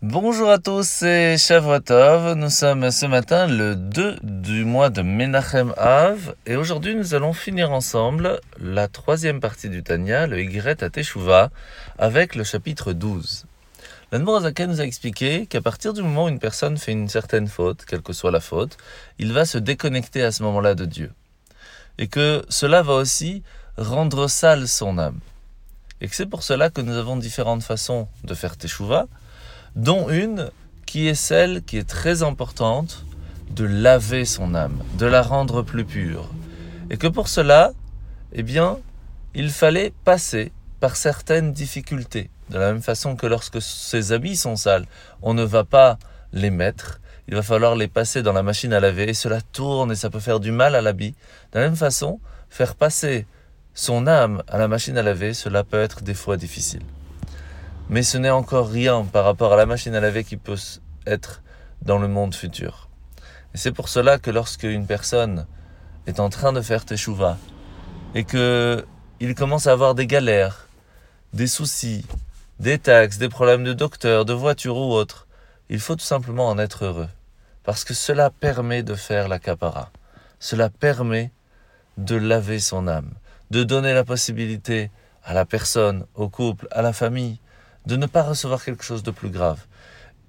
Bonjour à tous, c'est Shavuotov. Nous sommes ce matin le 2 du mois de Menachem Av et aujourd'hui nous allons finir ensemble la troisième partie du Tanya, le Y à Teshuvah, avec le chapitre 12. L'Anmorazaka nous a expliqué qu'à partir du moment où une personne fait une certaine faute, quelle que soit la faute, il va se déconnecter à ce moment-là de Dieu. Et que cela va aussi rendre sale son âme. Et que c'est pour cela que nous avons différentes façons de faire Teshuvah dont une qui est celle qui est très importante de laver son âme, de la rendre plus pure. Et que pour cela, eh bien, il fallait passer par certaines difficultés. De la même façon que lorsque ses habits sont sales, on ne va pas les mettre, il va falloir les passer dans la machine à laver, et cela tourne et ça peut faire du mal à l'habit. De la même façon, faire passer son âme à la machine à laver, cela peut être des fois difficile mais ce n'est encore rien par rapport à la machine à laver qui peut être dans le monde futur. Et c'est pour cela que lorsque une personne est en train de faire teshuva et que il commence à avoir des galères, des soucis, des taxes, des problèmes de docteur, de voiture ou autre, il faut tout simplement en être heureux. Parce que cela permet de faire la capara. Cela permet de laver son âme, de donner la possibilité à la personne, au couple, à la famille, de ne pas recevoir quelque chose de plus grave.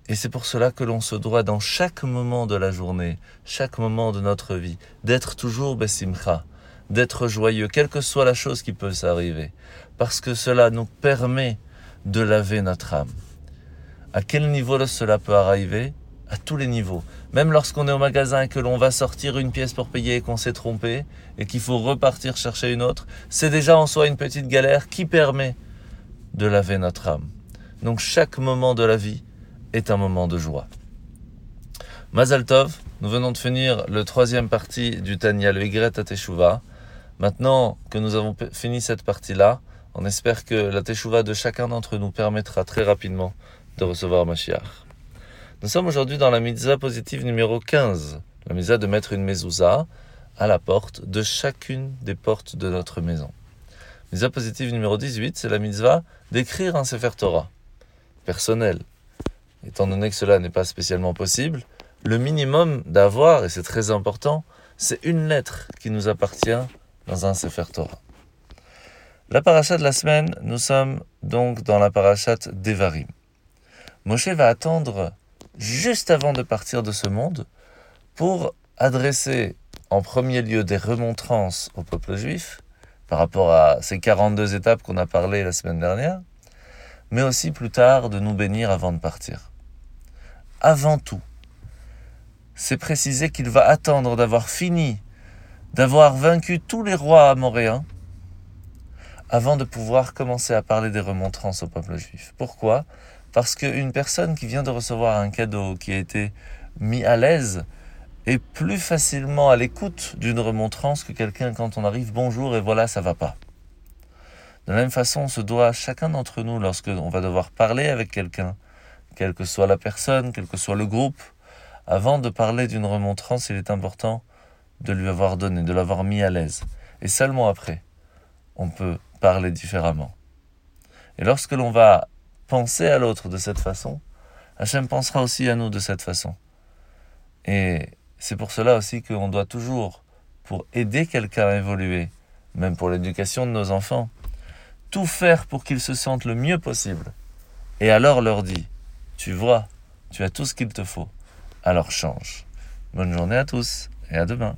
Et c'est pour cela que l'on se doit dans chaque moment de la journée, chaque moment de notre vie, d'être toujours besimcha, d'être joyeux, quelle que soit la chose qui peut s'arriver, parce que cela nous permet de laver notre âme. À quel niveau cela peut arriver? À tous les niveaux. Même lorsqu'on est au magasin et que l'on va sortir une pièce pour payer et qu'on s'est trompé et qu'il faut repartir chercher une autre, c'est déjà en soi une petite galère qui permet de laver notre âme. Donc chaque moment de la vie est un moment de joie. Mazal Tov, nous venons de finir le troisième partie du Tanya, le Y Teshuva. Maintenant que nous avons fini cette partie-là, on espère que la Teshuva de chacun d'entre nous permettra très rapidement de recevoir Mashiach. Nous sommes aujourd'hui dans la mitzvah positive numéro 15, la mitzvah de mettre une mezouza à la porte de chacune des portes de notre maison. Mitzvah positive numéro 18, c'est la mitzvah d'écrire un Sefer Torah personnel. Étant donné que cela n'est pas spécialement possible, le minimum d'avoir, et c'est très important, c'est une lettre qui nous appartient dans un Sefer Torah. La paracha de la semaine, nous sommes donc dans la parachat d'Evarim. Moshe va attendre juste avant de partir de ce monde pour adresser en premier lieu des remontrances au peuple juif par rapport à ces 42 étapes qu'on a parlé la semaine dernière, mais aussi plus tard de nous bénir avant de partir. Avant tout, c'est préciser qu'il va attendre d'avoir fini, d'avoir vaincu tous les rois amoréens, avant de pouvoir commencer à parler des remontrances au peuple juif. Pourquoi? Parce qu'une personne qui vient de recevoir un cadeau, qui a été mis à l'aise, est plus facilement à l'écoute d'une remontrance que quelqu'un quand on arrive bonjour et voilà ça va pas. De la même façon, on se doit chacun d'entre nous, lorsque on va devoir parler avec quelqu'un, quelle que soit la personne, quel que soit le groupe, avant de parler d'une remontrance, il est important de lui avoir donné, de l'avoir mis à l'aise. Et seulement après, on peut parler différemment. Et lorsque l'on va penser à l'autre de cette façon, Hachem pensera aussi à nous de cette façon. Et c'est pour cela aussi qu'on doit toujours, pour aider quelqu'un à évoluer, même pour l'éducation de nos enfants, tout faire pour qu'ils se sentent le mieux possible. Et alors leur dit, tu vois, tu as tout ce qu'il te faut, alors change. Bonne journée à tous et à demain.